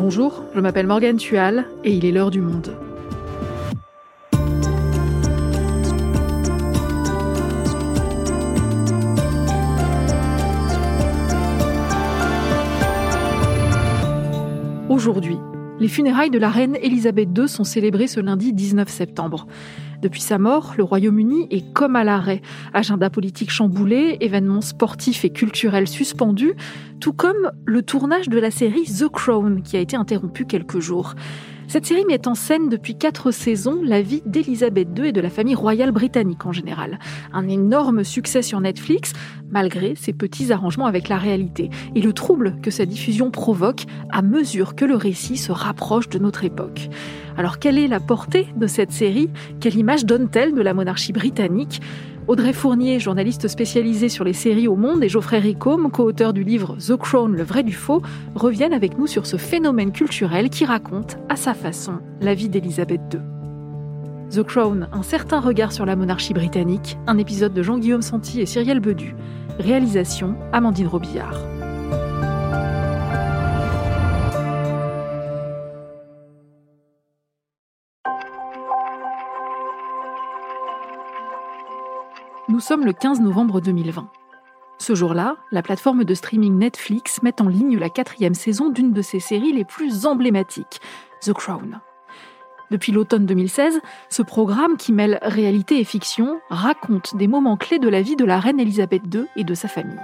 Bonjour, je m'appelle Morgane Tual et il est l'heure du monde. Aujourd'hui, les funérailles de la reine Elisabeth II sont célébrées ce lundi 19 septembre. Depuis sa mort, le Royaume-Uni est comme à l'arrêt. Agenda politique chamboulé, événements sportifs et culturels suspendus, tout comme le tournage de la série The Crown qui a été interrompu quelques jours. Cette série met en scène depuis quatre saisons la vie d'Elisabeth II et de la famille royale britannique en général. Un énorme succès sur Netflix, malgré ses petits arrangements avec la réalité, et le trouble que sa diffusion provoque à mesure que le récit se rapproche de notre époque. Alors quelle est la portée de cette série? Quelle image donne-t-elle de la monarchie britannique? Audrey Fournier, journaliste spécialisée sur les séries au monde, et Geoffrey Ricôme, co-auteur du livre The Crown, le vrai du faux, reviennent avec nous sur ce phénomène culturel qui raconte, à sa façon, la vie d'Elisabeth II. The Crown, un certain regard sur la monarchie britannique, un épisode de Jean-Guillaume Santi et Cyrielle Bedu. Réalisation Amandine Robillard. Nous sommes le 15 novembre 2020. Ce jour-là, la plateforme de streaming Netflix met en ligne la quatrième saison d'une de ses séries les plus emblématiques, The Crown. Depuis l'automne 2016, ce programme qui mêle réalité et fiction raconte des moments clés de la vie de la reine Elisabeth II et de sa famille.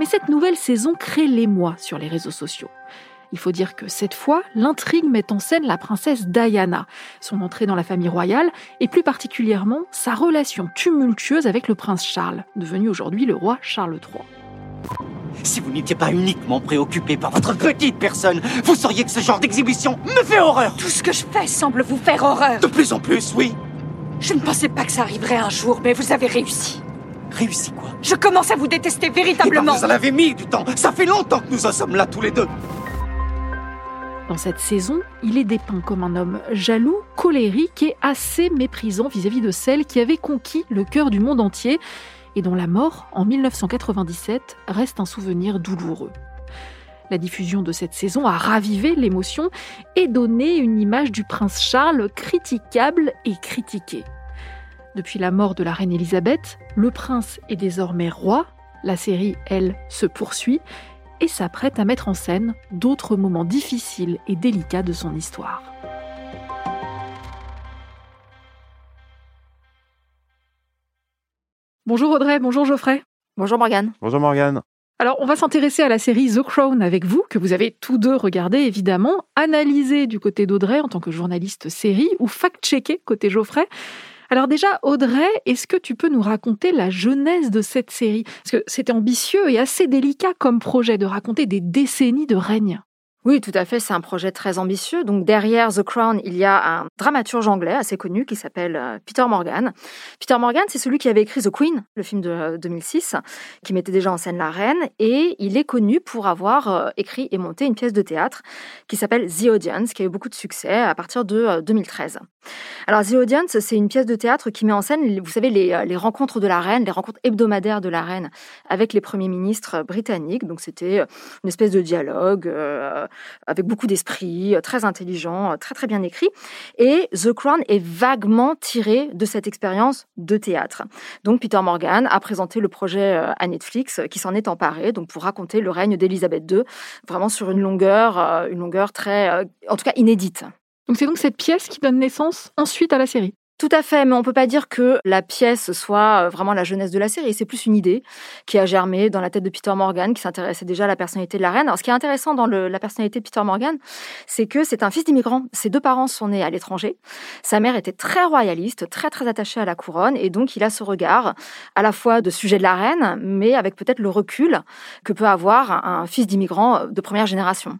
Mais cette nouvelle saison crée l'émoi sur les réseaux sociaux. Il faut dire que cette fois, l'intrigue met en scène la princesse Diana, son entrée dans la famille royale et plus particulièrement sa relation tumultueuse avec le prince Charles, devenu aujourd'hui le roi Charles III. Si vous n'étiez pas uniquement préoccupé par votre petite personne, vous sauriez que ce genre d'exhibition me fait horreur. Tout ce que je fais semble vous faire horreur. De plus en plus, oui. Je ne pensais pas que ça arriverait un jour, mais vous avez réussi. Réussi quoi? Je commence à vous détester Eh ben, véritablement. vous en avez mis du temps. Ça fait longtemps que nous en sommes là tous les deux. Dans cette saison, il est dépeint comme un homme jaloux, colérique et assez méprisant vis-à-vis de celle qui avait conquis le cœur du monde entier et dont la mort, en 1997, reste un souvenir douloureux. La diffusion de cette saison a ravivé l'émotion et donné une image du prince Charles critiquable et critiqué. Depuis la mort de la reine Elisabeth, le prince est désormais roi, la série, elle, se poursuit et s'apprête à mettre en scène d'autres moments difficiles et délicats de son histoire. Bonjour Audrey, bonjour Geoffrey. Bonjour Morgane. Bonjour Morgane. Alors, on va s'intéresser à la série The Crown avec vous, que vous avez tous deux regardé évidemment, analysé du côté d'Audrey en tant que journaliste série ou fact-checké côté Geoffrey. Alors déjà, Audrey, est-ce que tu peux nous raconter la genèse de cette série? Parce que c'était ambitieux et assez délicat comme projet de raconter des décennies de règne. Oui, tout à fait, c'est un projet très ambitieux. Donc derrière The Crown, il y a un dramaturge anglais assez connu qui s'appelle euh, Peter Morgan. Peter Morgan, c'est celui qui avait écrit The Queen, le film de euh, 2006, qui mettait déjà en scène la reine, et il est connu pour avoir euh, écrit et monté une pièce de théâtre qui s'appelle The Audience, qui a eu beaucoup de succès à partir de euh, 2013. Alors The Audience, c'est une pièce de théâtre qui met en scène, vous savez, les, euh, rencontres de la reine, les rencontres hebdomadaires de la reine avec les premiers ministres britanniques. Donc c'était euh, une espèce de dialogue euh, avec beaucoup d'esprit, euh, très intelligent, euh, très très bien écrit. Et The Crown est vaguement tiré de cette expérience de théâtre. Donc Peter Morgan a présenté le projet euh, à Netflix qui s'en est emparé donc pour raconter le règne d'Elisabeth II vraiment sur une longueur, une longueur très, en tout cas inédite. Donc c'est donc cette pièce qui donne naissance ensuite à la série. Tout à fait, mais on peut pas dire que la pièce soit euh, vraiment la jeunesse de la série. C'est plus une idée qui a germé dans la tête de Peter Morgan, qui s'intéressait déjà à la personnalité de la reine. Alors, ce qui est intéressant dans la personnalité de Peter Morgan, c'est que c'est un fils d'immigrant. Ses deux parents sont nés à l'étranger. Sa mère était très royaliste, très très attachée à la couronne, et donc il a ce regard à la fois de sujet de la reine, mais avec peut-être le recul que peut avoir un fils d'immigrant de première génération.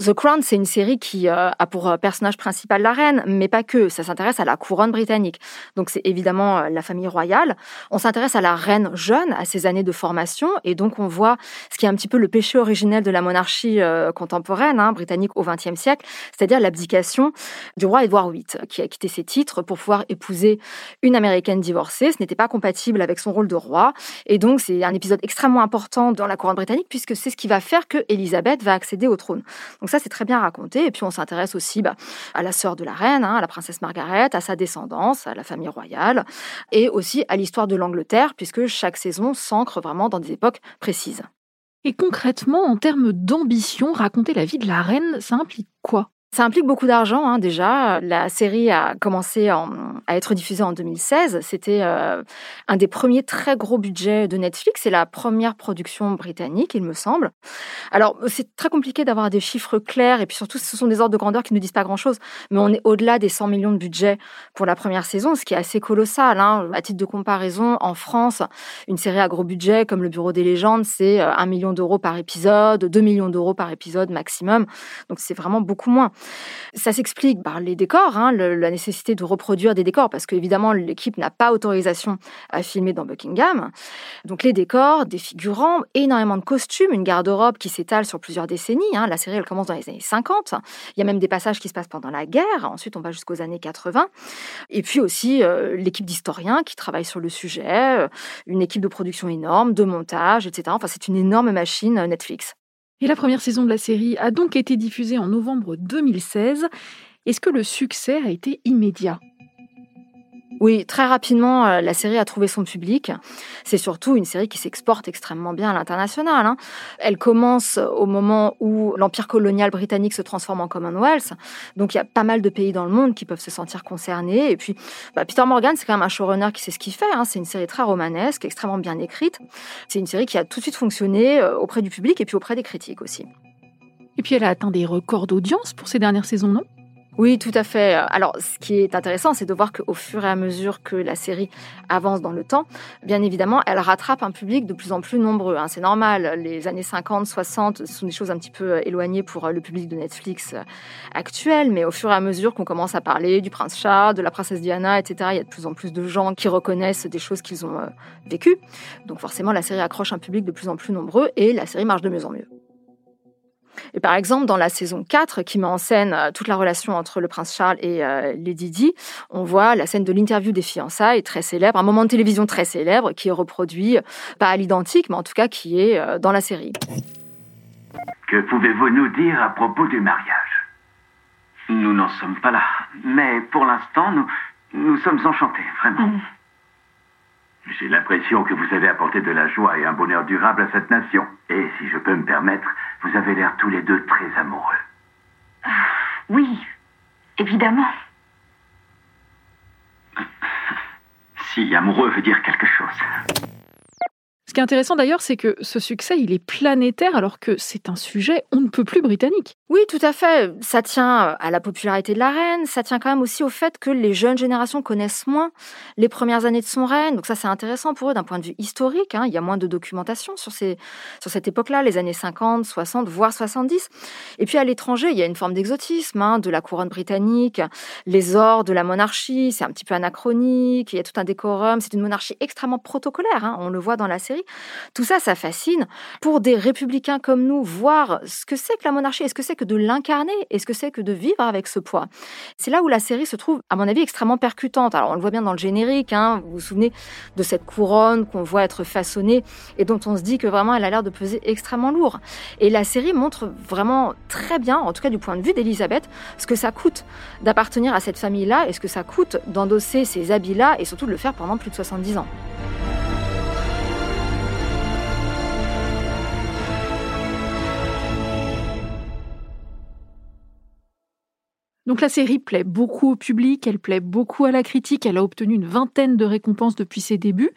The Crown, c'est une série qui euh, a pour euh, personnage principal la reine, mais pas que. Ça s'intéresse à la couronne britannique. Donc c'est évidemment euh, la famille royale. On s'intéresse à la reine jeune, à ses années de formation, et donc on voit ce qui est un petit peu le péché originel de la monarchie contemporaine hein, britannique au XXe siècle, c'est-à-dire l'abdication du roi Édouard VIII, qui a quitté ses titres pour pouvoir épouser une américaine divorcée. Ce n'était pas compatible avec son rôle de roi, et donc c'est un épisode extrêmement important dans la couronne britannique puisque c'est ce qui va faire que Élisabeth va accéder au trône. Ça, c'est très bien raconté. Et puis, on s'intéresse aussi bah, à la sœur de la reine, hein, à la princesse Margaret, à sa descendance, à la famille royale, et aussi à l'histoire de l'Angleterre, puisque chaque saison s'ancre vraiment dans des époques précises. Et concrètement, en termes d'ambition, raconter la vie de la reine, ça implique quoi? Ça implique beaucoup d'argent hein, déjà. La série a commencé à être diffusée en 2016. C'était euh, un des premiers très gros budgets de Netflix. C'est la première production britannique, il me semble. Alors c'est très compliqué d'avoir des chiffres clairs et puis surtout ce sont des ordres de grandeur qui ne disent pas grand-chose. Mais on est au-delà des 100 millions de budget pour la première saison, ce qui est assez colossal. Hein. À titre de comparaison, en France, une série à gros budget comme Le Bureau des légendes, c'est 1 euh, million d'euros par épisode, 2 millions d'euros par épisode maximum. Donc c'est vraiment beaucoup moins. Ça s'explique par les décors, hein, la nécessité de reproduire des décors, parce qu'évidemment, l'équipe n'a pas autorisation à filmer dans Buckingham. Donc les décors, des figurants, énormément de costumes, une garde-robe qui s'étale sur plusieurs décennies. Hein. La série, elle commence dans les années 50. Il y a même des passages qui se passent pendant la guerre. Ensuite, on va jusqu'aux années 80. Et puis aussi euh, l'équipe d'historiens qui travaillent sur le sujet, euh, une équipe de production énorme, de montage, etc. Enfin, c'est une énorme machine euh, Netflix. Et la première saison de la série a donc été diffusée en novembre 2016. Est-ce que le succès a été immédiat? Oui, très rapidement, euh, la série a trouvé son public. C'est surtout une série qui s'exporte extrêmement bien à l'international. Hein. Elle commence au moment où l'empire colonial britannique se transforme en Commonwealth. Donc il y a pas mal de pays dans le monde qui peuvent se sentir concernés. Et puis, bah, Peter Morgan, c'est quand même un showrunner qui sait ce qu'il fait. Hein. C'est une série très romanesque, extrêmement bien écrite. C'est une série qui a tout de suite fonctionné euh, auprès du public et puis auprès des critiques aussi. Et puis elle a atteint des records d'audience pour ces dernières saisons, non? Oui, tout à fait. Alors, ce qui est intéressant, c'est de voir qu'au fur et à mesure que la série avance dans le temps, bien évidemment, elle rattrape un public de plus en plus nombreux. Hein. C'est normal. Les années 50, 60 sont des choses un petit peu éloignées pour le public de Netflix actuel, mais au fur et à mesure qu'on commence à parler du prince Charles, de la princesse Diana, etc., il y a de plus en plus de gens qui reconnaissent des choses qu'ils ont euh, vécues. Donc, forcément, la série accroche un public de plus en plus nombreux et la série marche de mieux en mieux. Et par exemple, dans la saison 4, qui met en scène euh, toute la relation entre le prince Charles et euh, Lady Di, on voit la scène de l'interview des fiançailles, très célèbre, un moment de télévision très célèbre, qui est reproduit, euh, pas à l'identique, mais en tout cas qui est dans la série. Que pouvez-vous nous dire à propos du mariage? Nous n'en sommes pas là. Mais pour l'instant, nous, nous sommes enchantés, vraiment. Mm. J'ai l'impression que vous avez apporté de la joie et un bonheur durable à cette nation. Et si je peux me permettre, vous avez l'air tous les deux très amoureux. Ah, oui, évidemment. Si amoureux veut dire quelque chose. Ce qui est intéressant d'ailleurs, c'est que ce succès, il est planétaire alors que c'est un sujet on ne peut plus britannique. Oui, tout à fait. Ça tient à la popularité de la reine, ça tient quand même aussi au fait que les jeunes générations connaissent moins les premières années de son règne. Donc ça, c'est intéressant pour eux d'un point de vue historique. Hein. Il y a moins de documentation sur, ces, sur cette époque-là, les années 50, 60, voire 70. Et puis à l'étranger, il y a une forme d'exotisme hein, de la couronne britannique, les ors de la monarchie, c'est un petit peu anachronique, il y a tout un décorum, c'est une monarchie extrêmement protocolaire, hein. on le voit dans la série. Tout ça, ça fascine. Pour des républicains comme nous, voir ce que c'est que la monarchie, est-ce que c'est que de l'incarner, est-ce que c'est que de vivre avec ce poids? C'est là où la série se trouve, à mon avis, extrêmement percutante. Alors, on le voit bien dans le générique, hein. vous vous souvenez de cette couronne qu'on voit être façonnée et dont on se dit que vraiment elle a l'air de peser extrêmement lourd. Et la série montre vraiment très bien, en tout cas du point de vue d'Elisabeth, ce que ça coûte d'appartenir à cette famille-là et ce que ça coûte d'endosser ces habits-là et surtout de le faire pendant plus de 70 ans. Donc la série plaît beaucoup au public, elle plaît beaucoup à la critique, elle a obtenu une vingtaine de récompenses depuis ses débuts.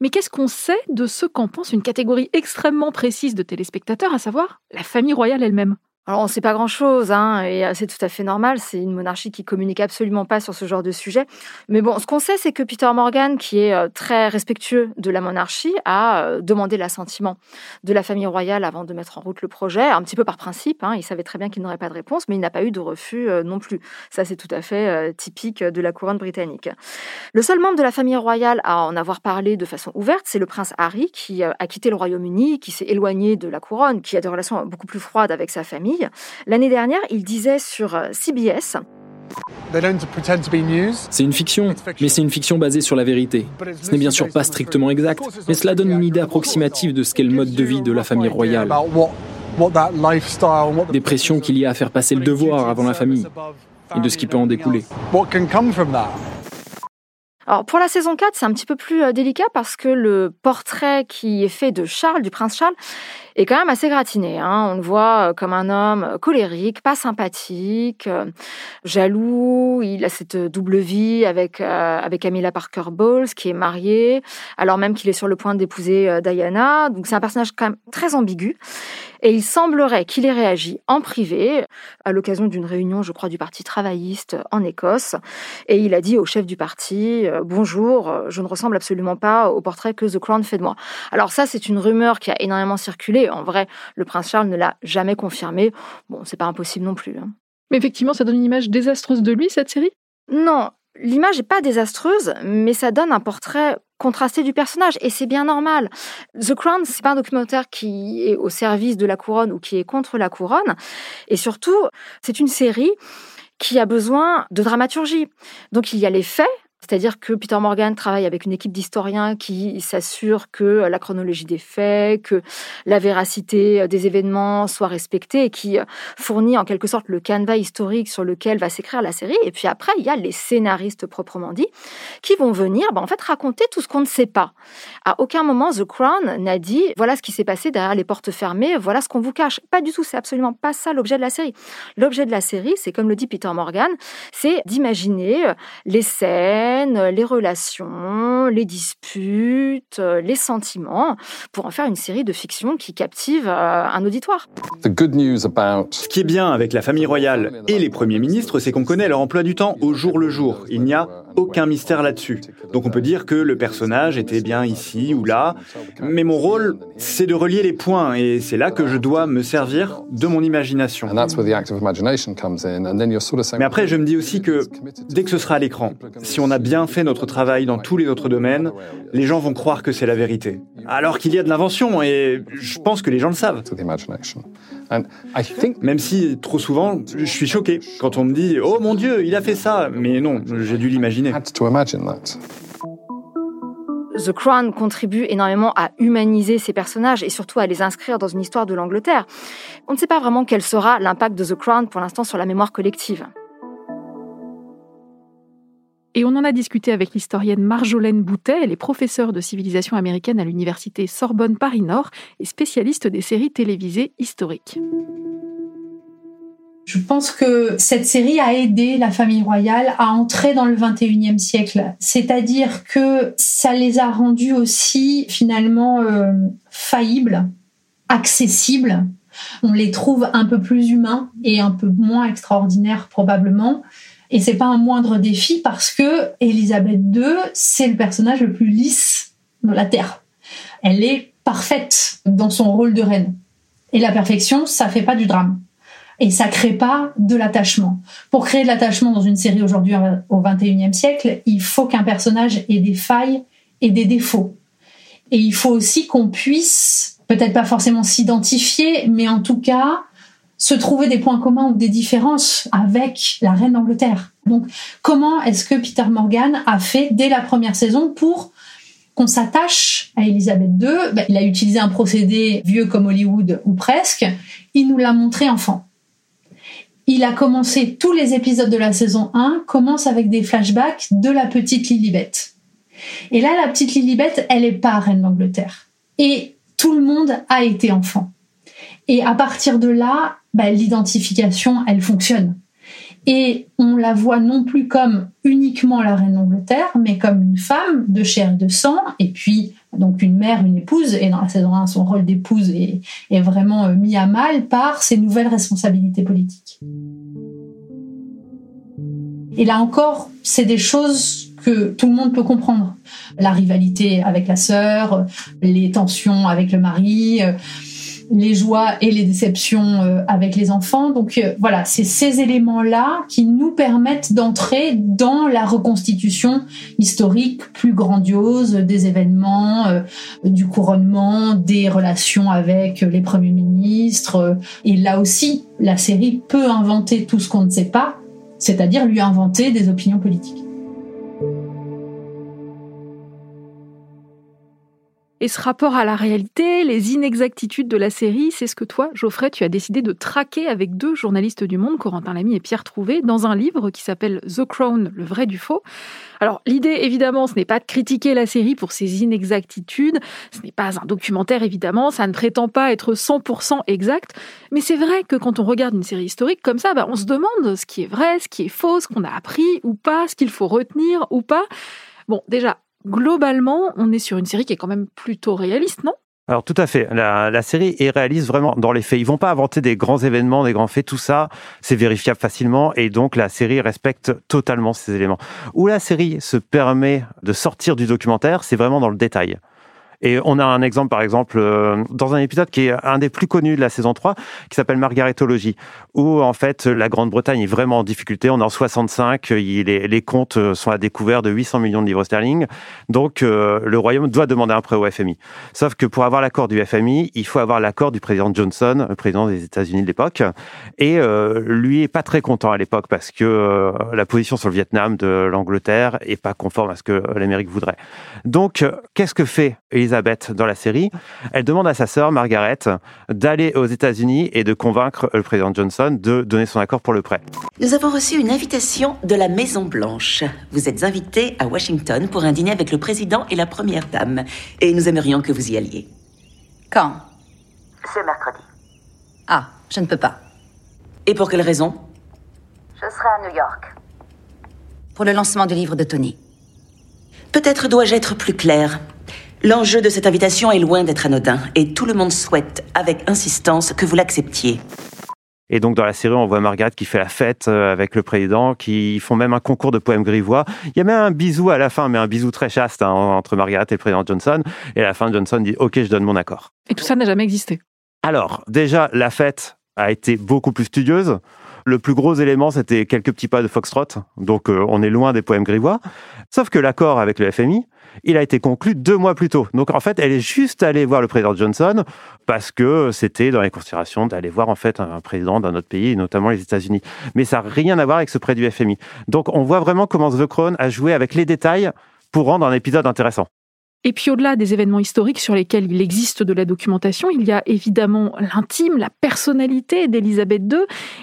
Mais qu'est-ce qu'on sait de ce qu'en pense une catégorie extrêmement précise de téléspectateurs, à savoir la famille royale elle-même? Alors on ne sait pas grand-chose, hein, et euh, c'est tout à fait normal. C'est une monarchie qui communique absolument pas sur ce genre de sujet. Mais bon, ce qu'on sait, c'est que Peter Morgan, qui est euh, très respectueux de la monarchie, a euh, demandé l'assentiment de la famille royale avant de mettre en route le projet, un petit peu par principe. Hein. il savait très bien qu'il n'aurait pas de réponse, mais il n'a pas eu de refus non plus. Ça, c'est tout à fait typique de la couronne britannique. Le seul membre de la famille royale à en avoir parlé de façon ouverte, c'est le prince Harry, qui a quitté le Royaume-Uni, qui s'est éloigné de la couronne, qui a des relations beaucoup plus froides avec sa famille L'année dernière, il disait sur euh, CBS c'est une fiction, mais c'est une fiction basée sur la vérité. Ce n'est bien sûr pas strictement exact, mais cela donne une idée approximative de ce qu'est le mode de vie de la famille royale. Des pressions qu'il y a à faire passer le devoir avant la famille et de ce qui peut en découler. Alors pour la saison 4, c'est un petit peu plus euh, délicat parce que le portrait qui est fait de Charles, du prince Charles, est quand même assez gratiné. Hein. On le voit euh, comme un homme euh, colérique, pas sympathique, jaloux. Il a cette double vie avec avec Camilla Parker Bowles, qui est mariée, alors même qu'il est sur le point d'épouser Diana. Donc c'est un personnage quand même très ambigu. Et il semblerait qu'il ait réagi en privé à l'occasion d'une réunion, je crois, du Parti travailliste en Écosse. Et il a dit au chef du parti euh, Bonjour, je ne ressemble absolument pas au portrait que The Crown fait de moi. Alors, ça, c'est une rumeur qui a énormément circulé. En vrai, le prince Charles ne l'a jamais confirmé. Bon, c'est pas impossible non plus. Hein. Mais effectivement, ça donne une image désastreuse de lui, cette série? Non, L'image n'est pas désastreuse, mais ça donne un portrait contrasté du personnage et c'est bien normal. The Crown, c'est pas un documentaire qui est au service de la couronne ou qui est contre la couronne et surtout, c'est une série qui a besoin de dramaturgie. Donc il y a les faits, c'est-à-dire que Peter Morgan travaille avec une équipe d'historiens qui s'assure que la chronologie des faits, que la véracité des événements soit respectée et qui fournit en quelque sorte le canevas historique sur lequel va s'écrire la série. Et puis après, il y a les scénaristes proprement dit qui vont venir ben, en fait raconter tout ce qu'on ne sait pas. À aucun moment The Crown n'a dit voilà ce qui s'est passé derrière les portes fermées, voilà ce qu'on vous cache. Pas du tout, c'est absolument pas ça l'objet de la série. L'objet de la série, c'est comme le dit Peter Morgan, c'est d'imaginer les scènes les relations, les disputes, les sentiments, pour en faire une série de fiction qui captive euh, un auditoire. Ce qui est bien avec la famille royale et les premiers ministres, c'est qu'on connaît leur emploi du temps au jour le jour. Il n'y a aucun mystère là-dessus. Donc on peut dire que le personnage était bien ici ou là, mais mon rôle, c'est de relier les points, et c'est là que je dois me servir de mon imagination. Mais après, je me dis aussi que dès que ce sera à l'écran, si on a bien fait notre travail dans tous les autres domaines, les gens vont croire que c'est la vérité. Alors qu'il y a de l'invention, et je pense que les gens le savent. Même si trop souvent, je suis choqué quand on me dit ⁇ Oh mon Dieu, il a fait ça !⁇ Mais non, j'ai dû l'imaginer. The Crown contribue énormément à humaniser ces personnages et surtout à les inscrire dans une histoire de l'Angleterre. On ne sait pas vraiment quel sera l'impact de The Crown pour l'instant sur la mémoire collective. Et on en a discuté avec l'historienne Marjolaine Boutet. Elle est professeure de civilisation américaine à l'université Sorbonne Paris-Nord et spécialiste des séries télévisées historiques. Je pense que cette série a aidé la famille royale à entrer dans le 21e siècle. C'est-à-dire que ça les a rendus aussi finalement euh, faillibles, accessibles. On les trouve un peu plus humains et un peu moins extraordinaires probablement. Et c'est pas un moindre défi parce que Elisabeth II, c'est le personnage le plus lisse de la Terre. Elle est parfaite dans son rôle de reine. Et la perfection, ça fait pas du drame. Et ça crée pas de l'attachement. Pour créer de l'attachement dans une série aujourd'hui au 21e siècle, il faut qu'un personnage ait des failles et des défauts. Et il faut aussi qu'on puisse, peut-être pas forcément s'identifier, mais en tout cas, se trouver des points communs ou des différences avec la reine d'Angleterre. Donc, comment est-ce que Peter Morgan a fait dès la première saison pour qu'on s'attache à Elisabeth II ben, Il a utilisé un procédé vieux comme Hollywood ou presque. Il nous l'a montré enfant. Il a commencé tous les épisodes de la saison 1 commencent avec des flashbacks de la petite Lilibet. Et là, la petite Lilibet, elle est pas reine d'Angleterre. Et tout le monde a été enfant. Et à partir de là, bah, l'identification, elle fonctionne. Et on la voit non plus comme uniquement la reine d'Angleterre, mais comme une femme de chair et de sang, et puis donc une mère, une épouse, et dans la saison 1, son rôle d'épouse est, est vraiment euh, mis à mal par ses nouvelles responsabilités politiques. Et là encore, c'est des choses que tout le monde peut comprendre. La rivalité avec la sœur, les tensions avec le mari, euh, les joies et les déceptions euh, avec les enfants. Donc euh, voilà, c'est ces éléments-là qui nous permettent d'entrer dans la reconstitution historique plus grandiose des événements, du couronnement, des relations avec les premiers ministres. Et là aussi, la série peut inventer tout ce qu'on ne sait pas, c'est-à-dire lui inventer des opinions politiques. Et ce rapport à la réalité, les inexactitudes de la série, c'est ce que toi, Geoffrey, tu as décidé de traquer avec deux journalistes du Monde, Corentin Lamy et Pierre Trouvé, dans un livre qui s'appelle The Crown, le vrai du faux. Alors l'idée, évidemment, ce n'est pas de critiquer la série pour ses inexactitudes, ce n'est pas un documentaire, évidemment, ça ne prétend pas être 100% exact, mais c'est vrai que quand on regarde une série historique comme ça, bah, on se demande ce qui est vrai, ce qui est faux, ce qu'on a appris ou pas, ce qu'il faut retenir ou pas. Bon, déjà, globalement, on est sur une série qui est quand même plutôt réaliste, non? Alors tout à fait. La, série est réaliste vraiment dans les faits. Ils vont pas inventer des grands événements, des grands faits. Tout ça, c'est vérifiable facilement et donc la série respecte totalement ces éléments. Où la série se permet de sortir du documentaire, c'est vraiment dans le détail. Et on a un exemple, par exemple, euh, dans un épisode qui est un des plus connus de la saison 3, qui s'appelle Margaretologie, où en fait la Grande-Bretagne est vraiment en difficulté. On est en 65, les, comptes sont à découvert de 800 millions de livres sterling. Donc euh, le Royaume doit demander un prêt au FMI. Sauf que pour avoir l'accord du FMI, il faut avoir l'accord du président Johnson, le président des États-Unis de l'époque. Et euh, lui est pas très content à l'époque parce que la position sur le Vietnam de l'Angleterre est pas conforme à ce que l'Amérique voudrait. Donc qu'est-ce que fait Elizabeth dans la série, elle demande à sa sœur Margaret d'aller aux États-Unis et de convaincre le président Johnson de donner son accord pour le prêt. Nous avons reçu une invitation de la Maison Blanche. Vous êtes invité à Washington pour un dîner avec le président et la première dame, et nous aimerions que vous y alliez. Quand? C'est mercredi. Ah, je ne peux pas. Et pour quelle raison? Je serai à New York. Pour le lancement du livre de Tony. Peut-être dois-je être plus claire. L'enjeu de cette invitation est loin d'être anodin, et tout le monde souhaite, avec insistance, que vous l'acceptiez. Et donc dans la série, on voit Margaret qui fait la fête euh, avec le président, qui font même un concours de poèmes grivois. Il y a même un bisou à la fin, mais un bisou très chaste hein, entre Margaret et le président Johnson. Et à la fin, Johnson dit OK, je donne mon accord. Et tout ça n'a jamais existé. Alors déjà, la fête a été beaucoup plus studieuse. Le plus gros élément, c'était quelques petits pas de foxtrot. Donc euh, on est loin des poèmes grivois. Sauf que l'accord avec le FMI, il a été conclu deux mois plus tôt. Donc en fait, elle est juste allée voir le président Johnson parce que c'était dans les considérations d'aller voir en fait un président d'un autre pays, notamment les États-Unis. Mais ça n'a rien à voir avec ce prêt du FMI. Donc on voit vraiment comment The Crown a joué avec les détails pour rendre un épisode intéressant. Et puis au-delà des événements historiques sur lesquels il existe de la documentation, il y a évidemment l'intime, la personnalité d'Elisabeth II.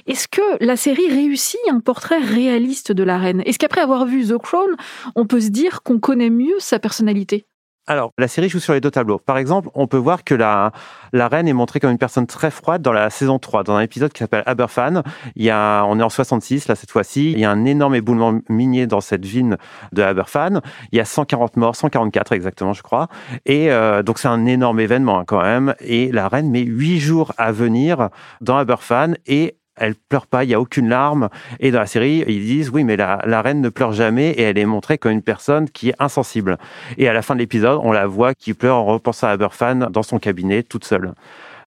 Est-ce que la série réussit un portrait réaliste de la reine? Est-ce qu'après avoir vu The Crown, on peut se dire qu'on connaît mieux sa personnalité? Alors, la série joue sur les deux tableaux. Par exemple, on peut voir que la, la reine est montrée comme une personne très froide dans la saison 3, dans un épisode qui s'appelle Aberfan. Il y a, on est en 66, là, cette fois-ci. Il y a un énorme éboulement minier dans cette ville de Aberfan. Il y a 140 morts, 144 exactement, je crois. Et euh, donc, c'est un énorme événement, hein, quand même. Et la reine met huit jours à venir dans Aberfan et elle pleure pas, il y a aucune larme. Et dans la série, ils disent oui, mais la, reine ne pleure jamais et elle est montrée comme une personne qui est insensible. Et à la fin de l'épisode, on la voit qui pleure en repensant à Aberfan dans son cabinet, toute seule.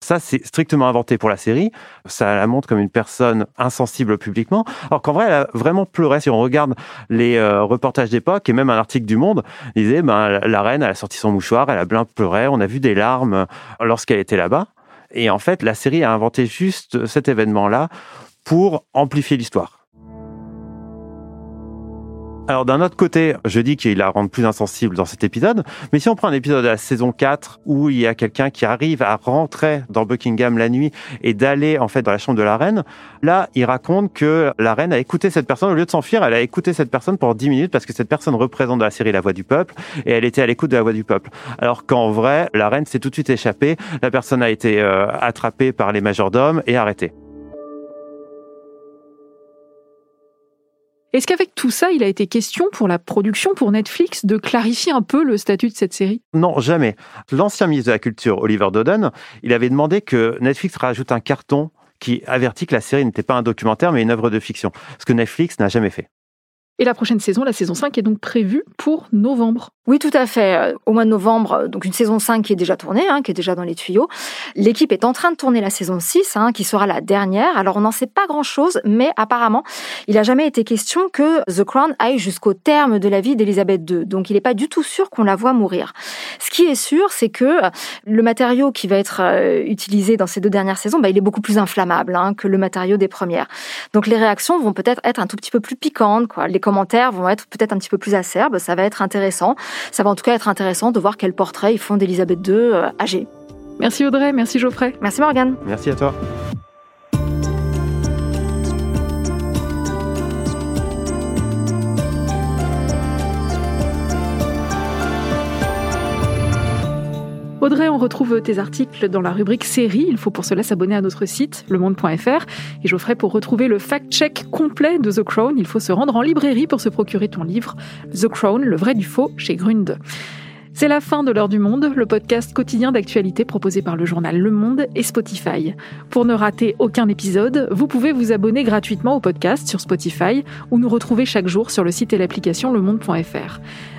Ça, c'est strictement inventé pour la série. Ça la montre comme une personne insensible publiquement. Alors qu'en vrai, elle a vraiment pleuré. Si on regarde les euh, reportages d'époque et même un article du Monde, il disait, ben, la reine, elle a sorti son mouchoir, elle a bien pleuré. On a vu des larmes lorsqu'elle était là-bas. Et en fait, la série a inventé juste cet événement-là pour amplifier l'histoire. Alors d'un autre côté, je dis qu'il la rend plus insensible dans cet épisode, mais si on prend un épisode de la saison 4 où il y a quelqu'un qui arrive à rentrer dans Buckingham la nuit et d'aller en fait dans la chambre de la reine, là, il raconte que la reine a écouté cette personne au lieu de s'enfuir, elle a écouté cette personne pendant 10 minutes parce que cette personne représente dans la série la voix du peuple et elle était à l'écoute de la voix du peuple. Alors qu'en vrai, la reine s'est tout de suite échappée, la personne a été euh, attrapée par les majordomes et arrêtée. Est-ce qu'avec tout ça, il a été question pour la production, pour Netflix, de clarifier un peu le statut de cette série? Non, jamais. L'ancien ministre de la Culture, Oliver Dodon, il avait demandé que Netflix rajoute un carton qui avertit que la série n'était pas un documentaire mais une œuvre de fiction, ce que Netflix n'a jamais fait. Et la prochaine saison, la saison 5, est donc prévue pour novembre. Oui, tout à fait. Euh, au mois de novembre, euh, donc une saison 5 qui est déjà tournée, hein, qui est déjà dans les tuyaux. L'équipe est en train de tourner la saison 6, hein, qui sera la dernière. Alors, on n'en sait pas grand-chose, mais apparemment, il n'a jamais été question que The Crown aille jusqu'au terme de la vie d'Elisabeth II. Donc, il n'est pas du tout sûr qu'on la voit mourir. Ce qui est sûr, c'est que euh, le matériau qui va être utilisé dans ces deux dernières saisons, bah, il est beaucoup plus inflammable hein, que le matériau des premières. Donc, les réactions vont peut-être être un tout petit peu plus piquantes. Quoi. Commentaires vont être peut-être un petit peu plus acerbes. Ça va être intéressant. Ça va en tout cas être intéressant de voir quel portrait ils font d'Elisabeth II euh, âgée. Merci Audrey, merci Geoffrey. Merci Morgane. Merci à toi. Audrey, on retrouve tes articles dans la rubrique série. Il faut pour cela s'abonner à notre site, lemonde.fr. Et Geoffrey, pour retrouver le fact-check complet de The Crown, il faut se rendre en librairie pour se procurer ton livre The Crown, le vrai du faux, chez Grund. C'est la fin de l'heure du monde, le podcast quotidien d'actualité proposé par le journal Le Monde et Spotify. Pour ne rater aucun épisode, vous pouvez vous abonner gratuitement au podcast sur Spotify ou nous retrouver chaque jour sur le site et l'application lemonde.fr.